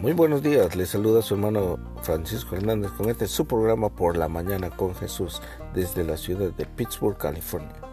Muy buenos días, les saluda su hermano Francisco Hernández con este su programa por la mañana con Jesús desde la ciudad de Pittsburgh, California.